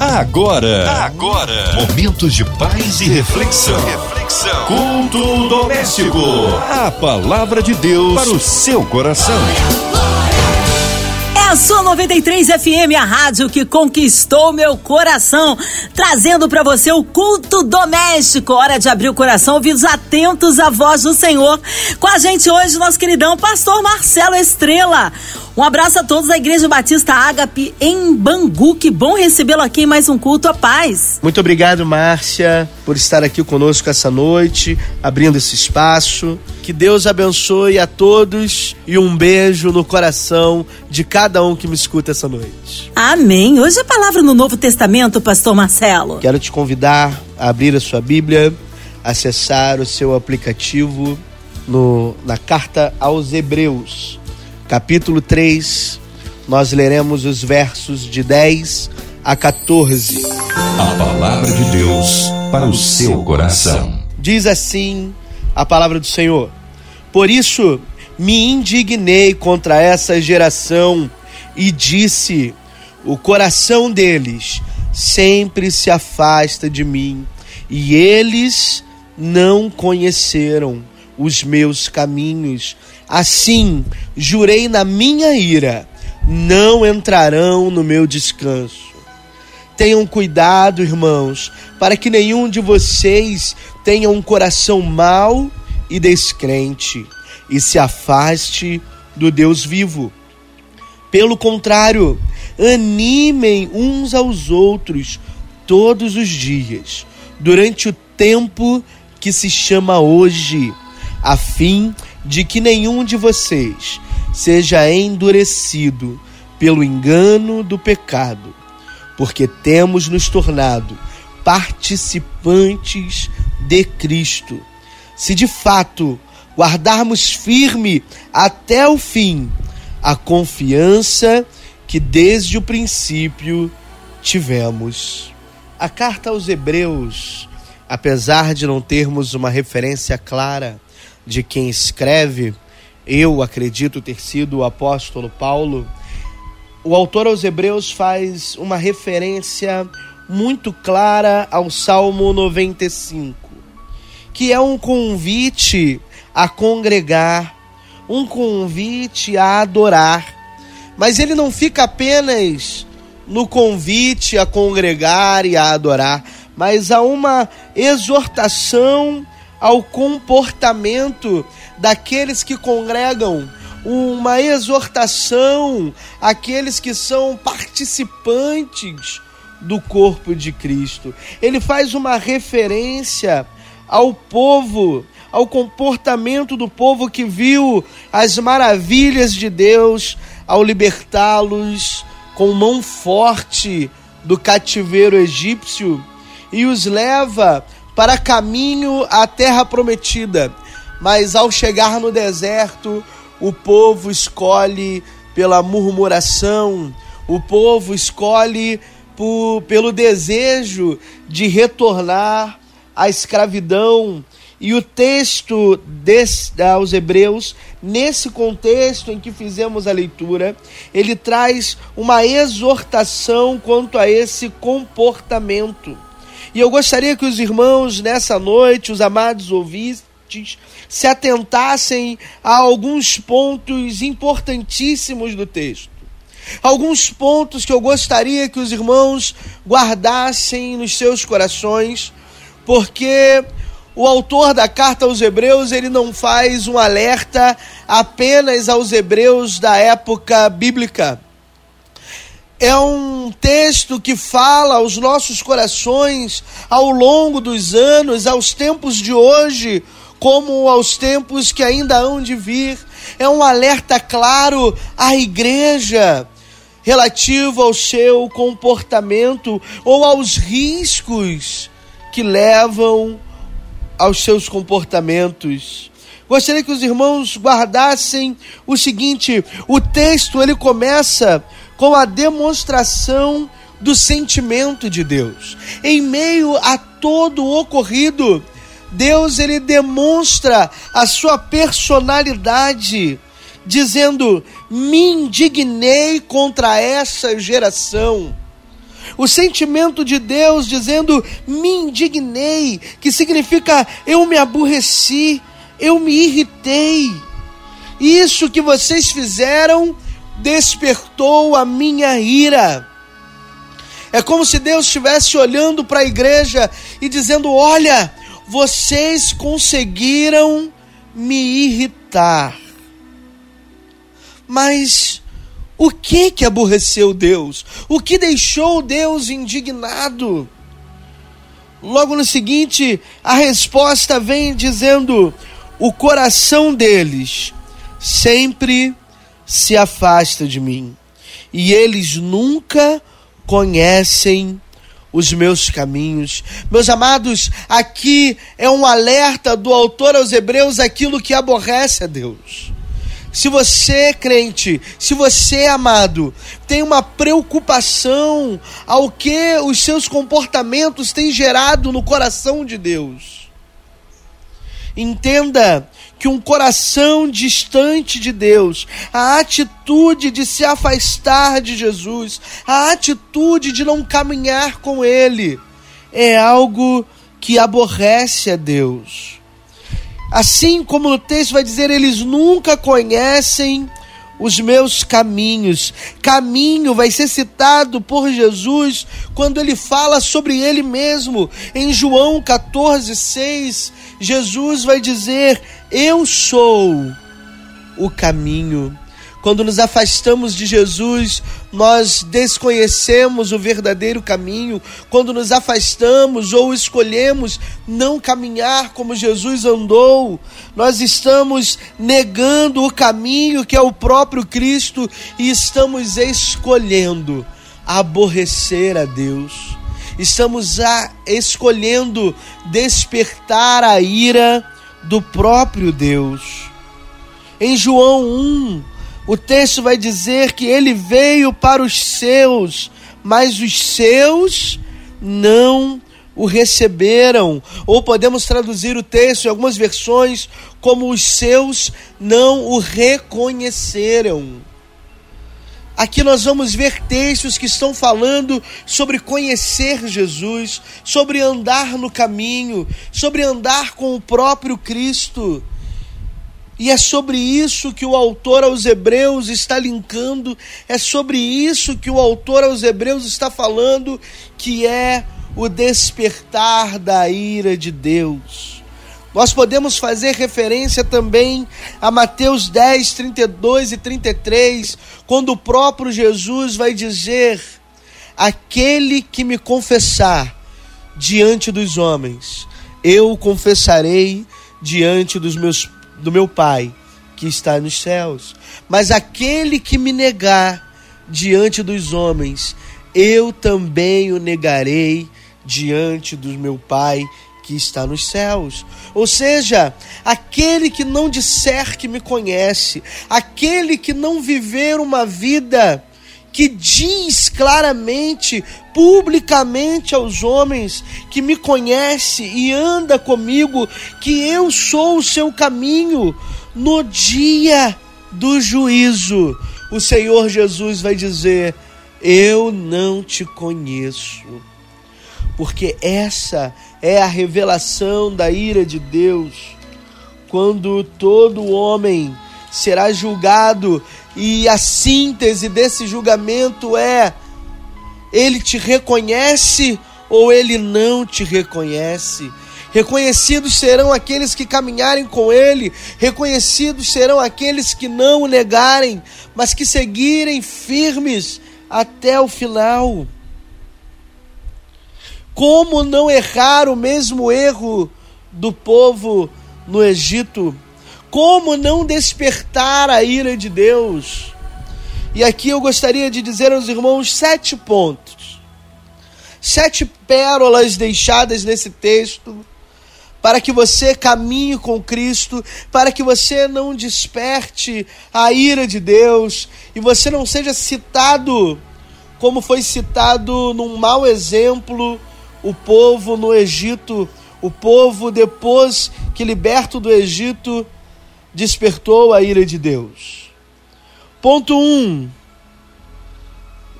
Agora, agora, momentos de paz e reflexão. Reflexão. Culto doméstico. A palavra de Deus para o seu coração. É a sua 93 FM, a rádio que conquistou meu coração, trazendo para você o culto doméstico. Hora de abrir o coração, ouvidos atentos à voz do Senhor. Com a gente hoje, nosso queridão pastor Marcelo Estrela. Um abraço a todos da Igreja Batista Ágape em Bangu. Que bom recebê-lo aqui em mais um culto à paz. Muito obrigado, Márcia, por estar aqui conosco essa noite, abrindo esse espaço. Que Deus abençoe a todos e um beijo no coração de cada um que me escuta essa noite. Amém. Hoje a palavra no Novo Testamento, pastor Marcelo. Quero te convidar a abrir a sua Bíblia, acessar o seu aplicativo no, na carta aos Hebreus capítulo 3, nós leremos os versos de 10 a 14. A palavra de Deus para o seu coração. Diz assim a palavra do Senhor: Por isso me indignei contra essa geração e disse: O coração deles sempre se afasta de mim, e eles não conheceram os meus caminhos. Assim, jurei na minha ira, não entrarão no meu descanso. Tenham cuidado, irmãos, para que nenhum de vocês tenha um coração mau e descrente e se afaste do Deus vivo. Pelo contrário, animem uns aos outros todos os dias, durante o tempo que se chama hoje, a fim de que nenhum de vocês seja endurecido pelo engano do pecado, porque temos nos tornado participantes de Cristo. Se de fato guardarmos firme até o fim a confiança que desde o princípio tivemos. A carta aos Hebreus, apesar de não termos uma referência clara de quem escreve, eu acredito ter sido o apóstolo Paulo, o autor aos Hebreus faz uma referência muito clara ao Salmo 95, que é um convite a congregar, um convite a adorar. Mas ele não fica apenas no convite a congregar e a adorar, mas há uma exortação ao comportamento daqueles que congregam, uma exortação àqueles que são participantes do corpo de Cristo. Ele faz uma referência ao povo, ao comportamento do povo que viu as maravilhas de Deus ao libertá-los com mão forte do cativeiro egípcio e os leva para caminho à terra prometida. Mas ao chegar no deserto, o povo escolhe pela murmuração, o povo escolhe por, pelo desejo de retornar à escravidão. E o texto des, aos Hebreus, nesse contexto em que fizemos a leitura, ele traz uma exortação quanto a esse comportamento. E eu gostaria que os irmãos, nessa noite, os amados ouvintes, se atentassem a alguns pontos importantíssimos do texto. Alguns pontos que eu gostaria que os irmãos guardassem nos seus corações, porque o autor da carta aos Hebreus, ele não faz um alerta apenas aos hebreus da época bíblica é um texto que fala aos nossos corações ao longo dos anos, aos tempos de hoje, como aos tempos que ainda hão de vir. É um alerta claro à igreja relativo ao seu comportamento ou aos riscos que levam aos seus comportamentos. Gostaria que os irmãos guardassem o seguinte: o texto ele começa com a demonstração do sentimento de Deus. Em meio a todo o ocorrido, Deus ele demonstra a sua personalidade, dizendo: "Me indignei contra essa geração". O sentimento de Deus dizendo me indignei, que significa eu me aborreci, eu me irritei. Isso que vocês fizeram despertou a minha ira. É como se Deus estivesse olhando para a igreja e dizendo: Olha, vocês conseguiram me irritar. Mas o que que aborreceu Deus? O que deixou Deus indignado? Logo no seguinte, a resposta vem dizendo: o coração deles sempre se afasta de mim, e eles nunca conhecem os meus caminhos. Meus amados, aqui é um alerta do autor aos Hebreus aquilo que aborrece a Deus. Se você, crente, se você, amado, tem uma preocupação ao que os seus comportamentos têm gerado no coração de Deus, entenda que um coração distante de Deus, a atitude de se afastar de Jesus, a atitude de não caminhar com Ele, é algo que aborrece a Deus. Assim como no texto vai dizer, eles nunca conhecem os meus caminhos. Caminho vai ser citado por Jesus quando ele fala sobre ele mesmo. Em João 14, 6, Jesus vai dizer: Eu sou o caminho. Quando nos afastamos de Jesus, nós desconhecemos o verdadeiro caminho. Quando nos afastamos ou escolhemos não caminhar como Jesus andou, nós estamos negando o caminho que é o próprio Cristo e estamos escolhendo aborrecer a Deus. Estamos a, escolhendo despertar a ira do próprio Deus. Em João 1, o texto vai dizer que ele veio para os seus, mas os seus não o receberam. Ou podemos traduzir o texto em algumas versões como os seus não o reconheceram. Aqui nós vamos ver textos que estão falando sobre conhecer Jesus, sobre andar no caminho, sobre andar com o próprio Cristo. E é sobre isso que o autor aos Hebreus está linkando, é sobre isso que o autor aos Hebreus está falando, que é o despertar da ira de Deus. Nós podemos fazer referência também a Mateus 10, 32 e 33, quando o próprio Jesus vai dizer: Aquele que me confessar diante dos homens, eu confessarei diante dos meus do meu Pai que está nos céus. Mas aquele que me negar diante dos homens, eu também o negarei diante do meu Pai que está nos céus. Ou seja, aquele que não disser que me conhece, aquele que não viver uma vida que diz claramente, publicamente aos homens que me conhece e anda comigo, que eu sou o seu caminho no dia do juízo. O Senhor Jesus vai dizer: Eu não te conheço. Porque essa é a revelação da ira de Deus, quando todo homem será julgado e a síntese desse julgamento é: ele te reconhece ou ele não te reconhece. Reconhecidos serão aqueles que caminharem com ele, reconhecidos serão aqueles que não o negarem, mas que seguirem firmes até o final. Como não errar o mesmo erro do povo no Egito? Como não despertar a ira de Deus? E aqui eu gostaria de dizer aos irmãos sete pontos, sete pérolas deixadas nesse texto, para que você caminhe com Cristo, para que você não desperte a ira de Deus e você não seja citado como foi citado num mau exemplo o povo no Egito, o povo depois que liberto do Egito despertou a ira de Deus. Ponto 1. Um,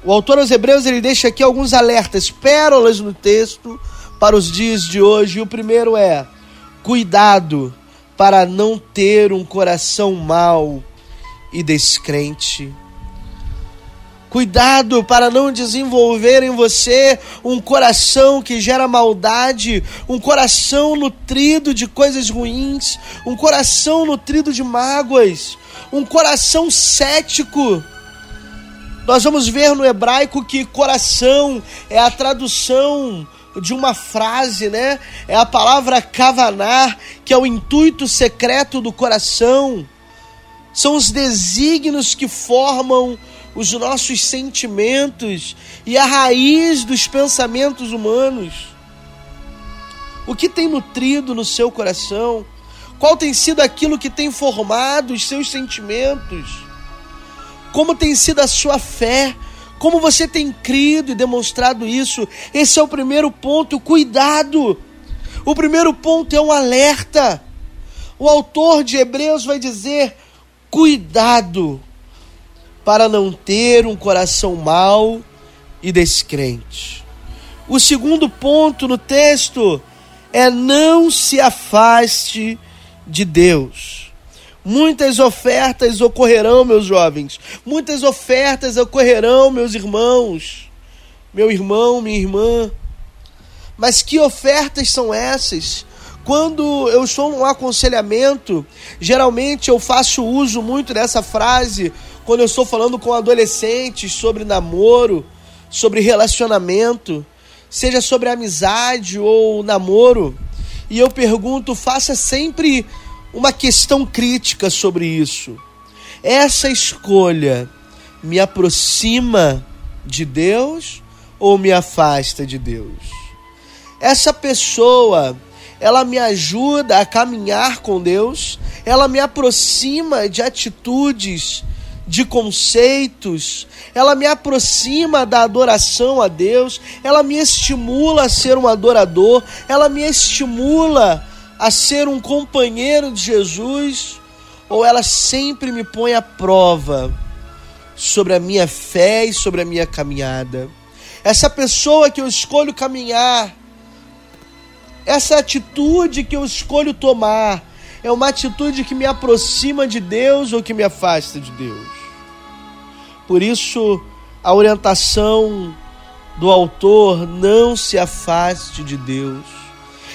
O autor aos Hebreus ele deixa aqui alguns alertas, pérolas no texto para os dias de hoje. E o primeiro é: cuidado para não ter um coração mau e descrente. Cuidado para não desenvolver em você um coração que gera maldade, um coração nutrido de coisas ruins, um coração nutrido de mágoas, um coração cético. Nós vamos ver no hebraico que coração é a tradução de uma frase, né? É a palavra kavanar, que é o intuito secreto do coração. São os desígnios que formam os nossos sentimentos e a raiz dos pensamentos humanos. O que tem nutrido no seu coração? Qual tem sido aquilo que tem formado os seus sentimentos? Como tem sido a sua fé? Como você tem crido e demonstrado isso? Esse é o primeiro ponto. Cuidado! O primeiro ponto é um alerta. O autor de Hebreus vai dizer: cuidado para não ter um coração mau e descrente. O segundo ponto no texto é não se afaste de Deus. Muitas ofertas ocorrerão, meus jovens. Muitas ofertas ocorrerão, meus irmãos. Meu irmão, minha irmã. Mas que ofertas são essas? Quando eu estou num aconselhamento, geralmente eu faço uso muito dessa frase quando eu estou falando com adolescentes sobre namoro, sobre relacionamento, seja sobre amizade ou namoro, e eu pergunto, faça sempre uma questão crítica sobre isso. Essa escolha me aproxima de Deus ou me afasta de Deus? Essa pessoa, ela me ajuda a caminhar com Deus, ela me aproxima de atitudes de conceitos, ela me aproxima da adoração a Deus, ela me estimula a ser um adorador, ela me estimula a ser um companheiro de Jesus, ou ela sempre me põe à prova sobre a minha fé e sobre a minha caminhada. Essa pessoa que eu escolho caminhar, essa atitude que eu escolho tomar, é uma atitude que me aproxima de Deus ou que me afasta de Deus. Por isso, a orientação do autor: não se afaste de Deus.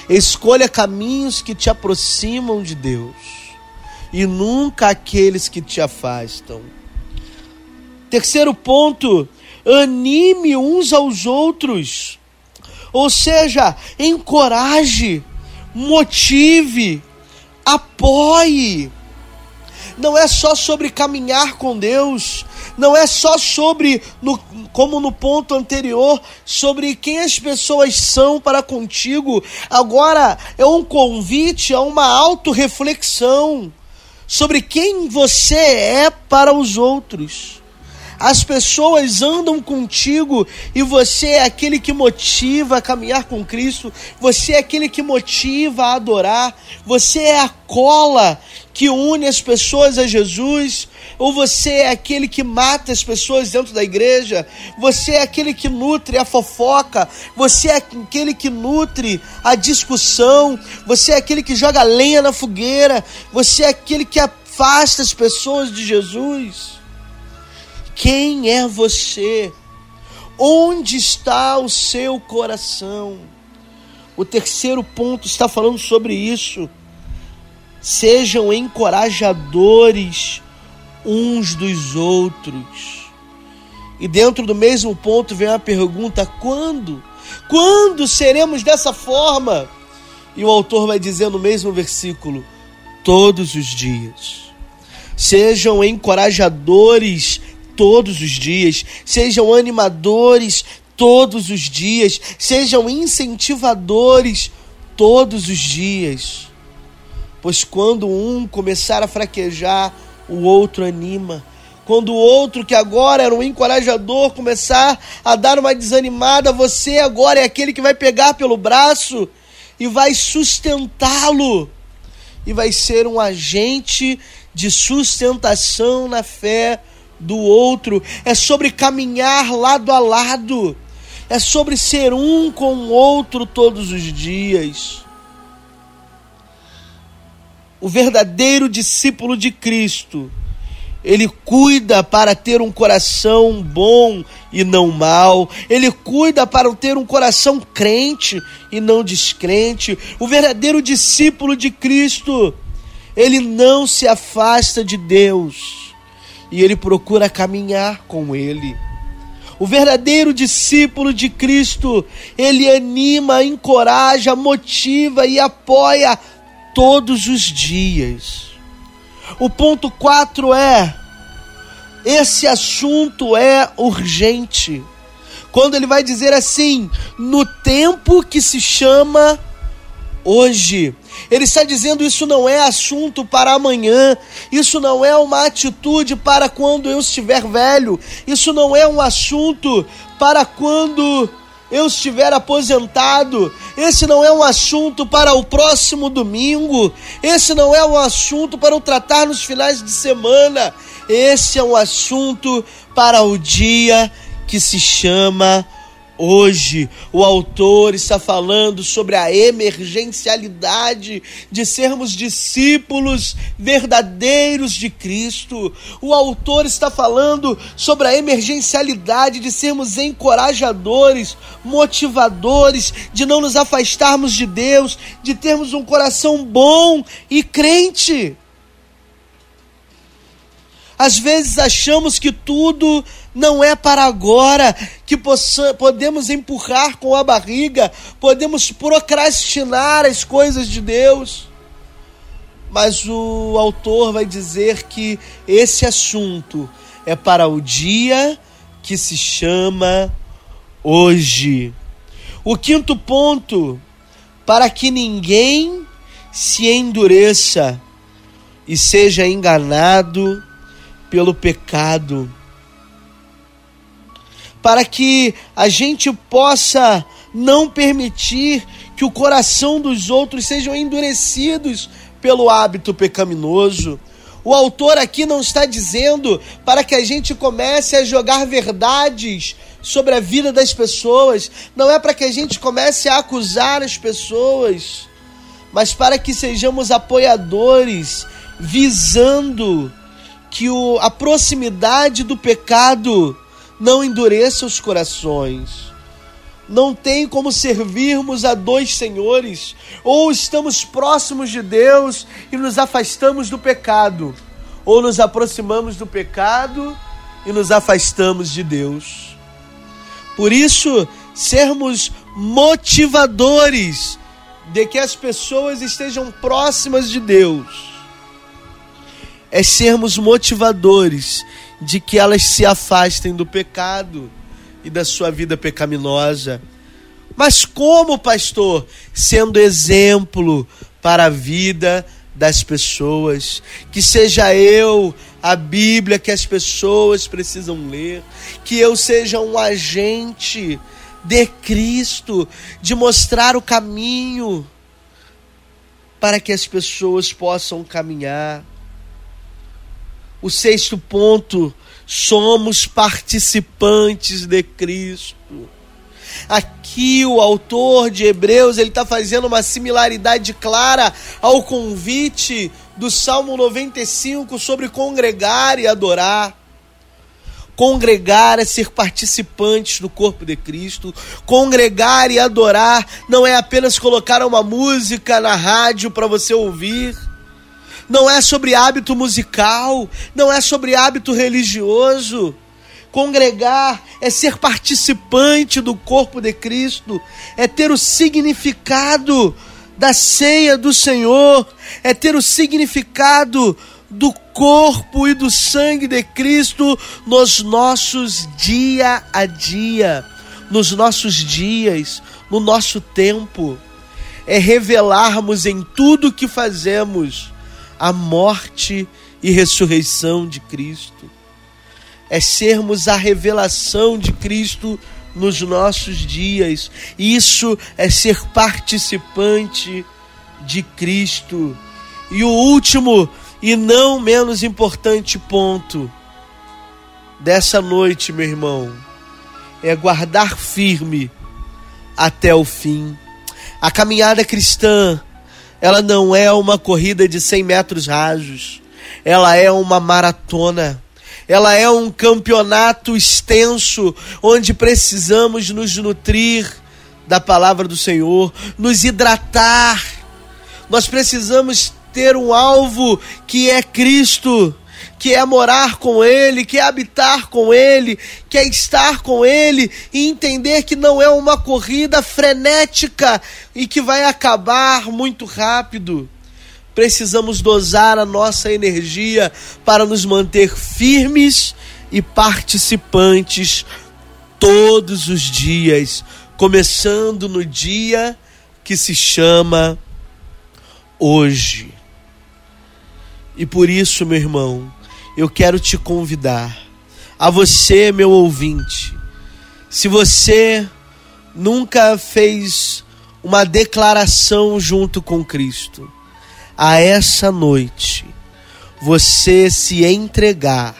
Escolha caminhos que te aproximam de Deus e nunca aqueles que te afastam. Terceiro ponto: anime uns aos outros. Ou seja, encoraje, motive, apoie. Não é só sobre caminhar com Deus, não é só sobre, no, como no ponto anterior, sobre quem as pessoas são para contigo. Agora é um convite a uma autorreflexão sobre quem você é para os outros. As pessoas andam contigo e você é aquele que motiva a caminhar com Cristo, você é aquele que motiva a adorar, você é a cola que une as pessoas a Jesus, ou você é aquele que mata as pessoas dentro da igreja, você é aquele que nutre a fofoca, você é aquele que nutre a discussão, você é aquele que joga lenha na fogueira, você é aquele que afasta as pessoas de Jesus. Quem é você? Onde está o seu coração? O terceiro ponto está falando sobre isso. Sejam encorajadores uns dos outros. E dentro do mesmo ponto vem a pergunta: quando? Quando seremos dessa forma? E o autor vai dizer no mesmo versículo: todos os dias. Sejam encorajadores todos os dias, sejam animadores todos os dias, sejam incentivadores todos os dias. Pois quando um começar a fraquejar, o outro anima. Quando o outro, que agora era um encorajador, começar a dar uma desanimada, você agora é aquele que vai pegar pelo braço e vai sustentá-lo. E vai ser um agente de sustentação na fé do outro, é sobre caminhar lado a lado, é sobre ser um com o outro todos os dias. O verdadeiro discípulo de Cristo, ele cuida para ter um coração bom e não mau. Ele cuida para ter um coração crente e não descrente. O verdadeiro discípulo de Cristo, ele não se afasta de Deus e ele procura caminhar com ele. O verdadeiro discípulo de Cristo, ele anima, encoraja, motiva e apoia todos os dias. O ponto 4 é: esse assunto é urgente. Quando ele vai dizer assim, no tempo que se chama hoje. Ele está dizendo isso não é assunto para amanhã, isso não é uma atitude para quando eu estiver velho, isso não é um assunto para quando eu estiver aposentado, esse não é um assunto para o próximo domingo, esse não é um assunto para o tratar nos finais de semana, esse é um assunto para o dia que se chama Hoje, o autor está falando sobre a emergencialidade de sermos discípulos verdadeiros de Cristo. O autor está falando sobre a emergencialidade de sermos encorajadores, motivadores, de não nos afastarmos de Deus, de termos um coração bom e crente. Às vezes achamos que tudo não é para agora, que possa, podemos empurrar com a barriga, podemos procrastinar as coisas de Deus. Mas o autor vai dizer que esse assunto é para o dia que se chama hoje. O quinto ponto, para que ninguém se endureça e seja enganado pelo pecado, para que a gente possa não permitir que o coração dos outros sejam endurecidos pelo hábito pecaminoso. O autor aqui não está dizendo para que a gente comece a jogar verdades sobre a vida das pessoas, não é para que a gente comece a acusar as pessoas, mas para que sejamos apoiadores, visando que o, a proximidade do pecado não endureça os corações. Não tem como servirmos a dois senhores, ou estamos próximos de Deus e nos afastamos do pecado, ou nos aproximamos do pecado e nos afastamos de Deus. Por isso, sermos motivadores de que as pessoas estejam próximas de Deus é sermos motivadores de que elas se afastem do pecado e da sua vida pecaminosa. Mas como, pastor? Sendo exemplo para a vida das pessoas, que seja eu a Bíblia que as pessoas precisam ler, que eu seja um agente de Cristo, de mostrar o caminho para que as pessoas possam caminhar. O sexto ponto, somos participantes de Cristo. Aqui o autor de Hebreus ele está fazendo uma similaridade clara ao convite do Salmo 95 sobre congregar e adorar. Congregar é ser participantes do corpo de Cristo. Congregar e adorar não é apenas colocar uma música na rádio para você ouvir não é sobre hábito musical, não é sobre hábito religioso. Congregar é ser participante do corpo de Cristo, é ter o significado da ceia do Senhor, é ter o significado do corpo e do sangue de Cristo nos nossos dia a dia, nos nossos dias, no nosso tempo. É revelarmos em tudo que fazemos a morte e ressurreição de Cristo. É sermos a revelação de Cristo nos nossos dias. Isso é ser participante de Cristo. E o último e não menos importante ponto dessa noite, meu irmão, é guardar firme até o fim. A caminhada cristã, ela não é uma corrida de 100 metros rasos, ela é uma maratona. Ela é um campeonato extenso onde precisamos nos nutrir da palavra do Senhor, nos hidratar. Nós precisamos ter um alvo que é Cristo que é morar com Ele, que é habitar com Ele, que é estar com Ele e entender que não é uma corrida frenética e que vai acabar muito rápido. Precisamos dosar a nossa energia para nos manter firmes e participantes todos os dias, começando no dia que se chama hoje. E por isso, meu irmão, eu quero te convidar, a você, meu ouvinte, se você nunca fez uma declaração junto com Cristo, a essa noite, você se entregar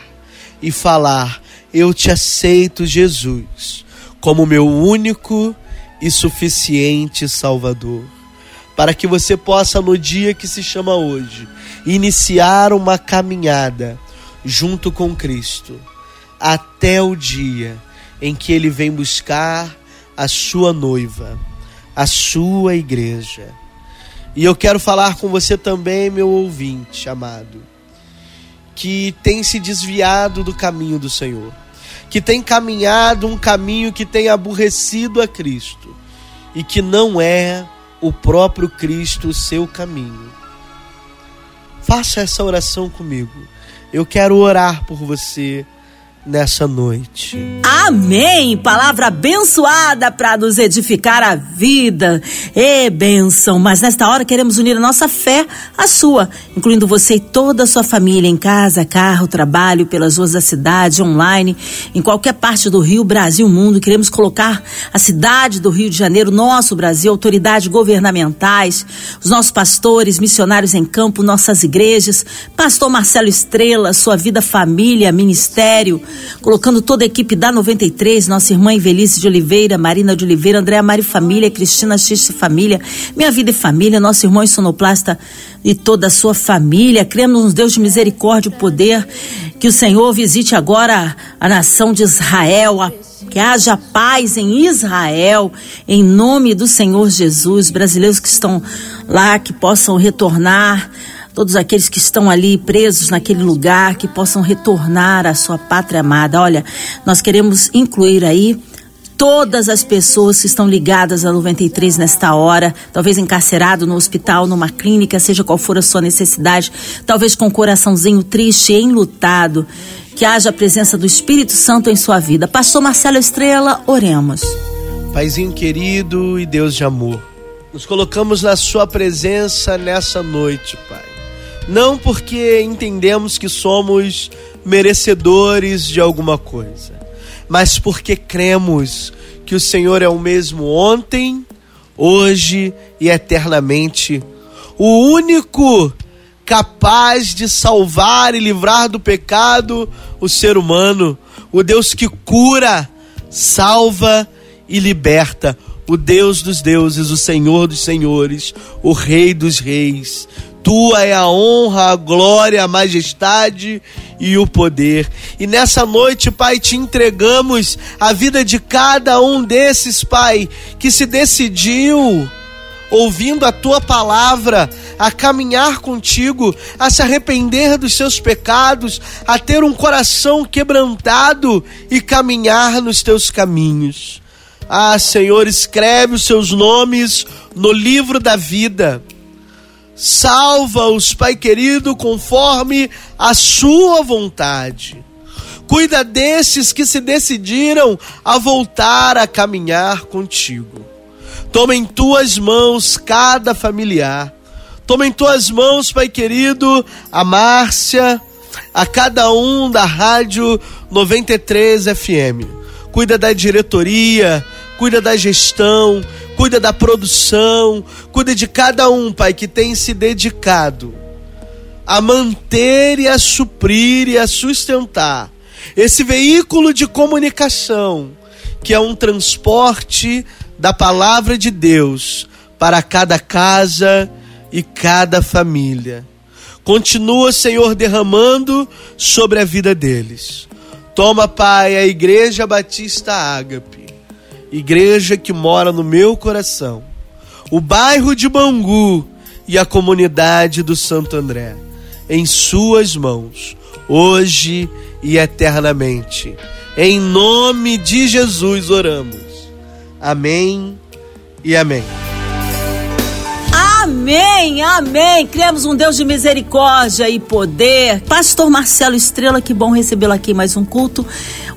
e falar: Eu te aceito, Jesus, como meu único e suficiente Salvador. Para que você possa, no dia que se chama hoje, iniciar uma caminhada junto com Cristo, até o dia em que ele vem buscar a sua noiva, a sua igreja. E eu quero falar com você também, meu ouvinte amado, que tem se desviado do caminho do Senhor, que tem caminhado um caminho que tem aborrecido a Cristo e que não é o próprio Cristo o seu caminho. Faça essa oração comigo. Eu quero orar por você nessa noite. Amém! Palavra abençoada para nos edificar a vida. E benção. Mas nesta hora queremos unir a nossa fé à sua, incluindo você e toda a sua família em casa, carro, trabalho, pelas ruas da cidade, online, em qualquer parte do Rio, Brasil, mundo. Queremos colocar a cidade do Rio de Janeiro, nosso Brasil, autoridades governamentais, os nossos pastores, missionários em campo, nossas igrejas, pastor Marcelo Estrela, sua vida, família, ministério, colocando toda a equipe da 93, nossa irmã Invelice de Oliveira, Marina de Oliveira, Andréa Mari Família, Cristina Xiste Família, Minha Vida e Família, nosso irmão sonoplasta e toda a sua família. Cremos no Deus de misericórdia e poder, que o Senhor visite agora a nação de Israel, a que haja paz em Israel, em nome do Senhor Jesus. Brasileiros que estão lá, que possam retornar todos aqueles que estão ali presos naquele lugar, que possam retornar à sua pátria amada. Olha, nós queremos incluir aí todas as pessoas que estão ligadas a 93 nesta hora, talvez encarcerado no hospital, numa clínica, seja qual for a sua necessidade, talvez com o coraçãozinho triste, enlutado, que haja a presença do Espírito Santo em sua vida. Pastor Marcelo Estrela, oremos. Paizinho querido e Deus de amor, nos colocamos na sua presença nessa noite, Pai não porque entendemos que somos merecedores de alguma coisa, mas porque cremos que o Senhor é o mesmo ontem, hoje e eternamente, o único capaz de salvar e livrar do pecado o ser humano, o Deus que cura, salva e liberta, o Deus dos deuses, o Senhor dos senhores, o Rei dos reis, tua é a honra, a glória, a majestade e o poder. E nessa noite, Pai, te entregamos a vida de cada um desses, Pai, que se decidiu ouvindo a tua palavra, a caminhar contigo, a se arrepender dos seus pecados, a ter um coração quebrantado e caminhar nos teus caminhos. Ah, Senhor, escreve os seus nomes no livro da vida Salva-os, Pai querido, conforme a sua vontade. Cuida desses que se decidiram a voltar a caminhar contigo. Toma em tuas mãos cada familiar. Toma em tuas mãos, Pai querido, a Márcia, a cada um da Rádio 93 FM. Cuida da diretoria, cuida da gestão, cuida da produção, cuida de cada um, Pai, que tem se dedicado a manter e a suprir e a sustentar esse veículo de comunicação, que é um transporte da palavra de Deus para cada casa e cada família. Continua, Senhor, derramando sobre a vida deles. Toma, Pai, a Igreja Batista Ágape, igreja que mora no meu coração, o bairro de Bangu e a comunidade do Santo André, em Suas mãos, hoje e eternamente. Em nome de Jesus oramos. Amém e amém. Amém, amém. Cremos um Deus de misericórdia e poder. Pastor Marcelo Estrela, que bom recebê-lo aqui mais um culto.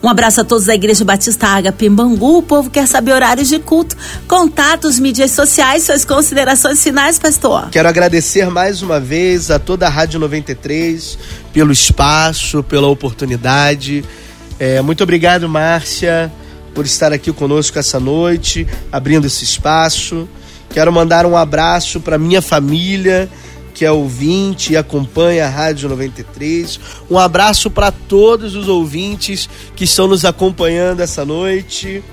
Um abraço a todos da Igreja Batista Ágape em Bangu. O povo quer saber horários de culto, contatos, mídias sociais, suas considerações finais, pastor. Quero agradecer mais uma vez a toda a Rádio 93 pelo espaço, pela oportunidade. É, muito obrigado, Márcia, por estar aqui conosco essa noite, abrindo esse espaço. Quero mandar um abraço para minha família, que é ouvinte e acompanha a Rádio 93. Um abraço para todos os ouvintes que estão nos acompanhando essa noite.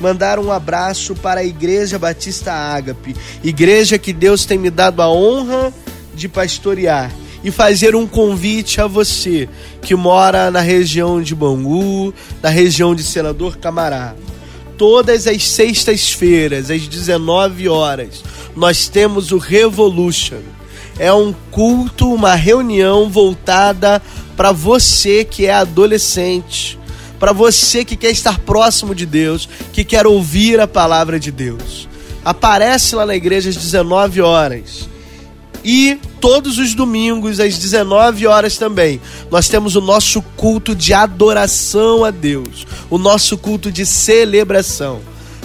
Mandar um abraço para a Igreja Batista Ágape, igreja que Deus tem me dado a honra de pastorear e fazer um convite a você que mora na região de Bangu, na região de Senador Camará todas as sextas-feiras, às 19 horas, nós temos o Revolution. É um culto, uma reunião voltada para você que é adolescente, para você que quer estar próximo de Deus, que quer ouvir a palavra de Deus. Aparece lá na igreja às 19 horas. E todos os domingos, às 19 horas também, nós temos o nosso culto de adoração a Deus, o nosso culto de celebração.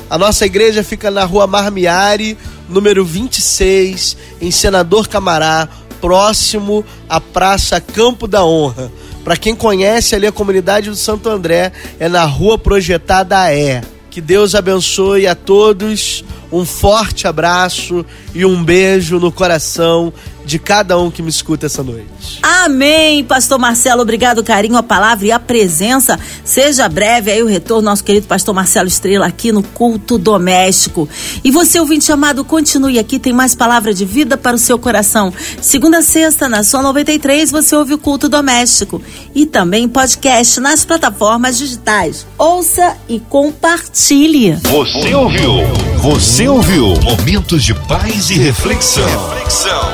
A nossa igreja fica na rua Marmiari, número 26, em Senador Camará, próximo à Praça Campo da Honra. Para quem conhece ali a comunidade do Santo André, é na rua projetada E. Que Deus abençoe a todos. Um forte abraço e um beijo no coração de cada um que me escuta essa noite. Amém, pastor Marcelo, obrigado, carinho, a palavra e a presença. Seja breve aí o retorno nosso querido pastor Marcelo Estrela aqui no culto doméstico. E você ouvinte amado, continue aqui, tem mais palavra de vida para o seu coração. Segunda a sexta, na sua 93, você ouve o culto doméstico e também podcast nas plataformas digitais. Ouça e compartilhe. Você ouviu? Você ouviu? Momentos de paz e reflexão. reflexão.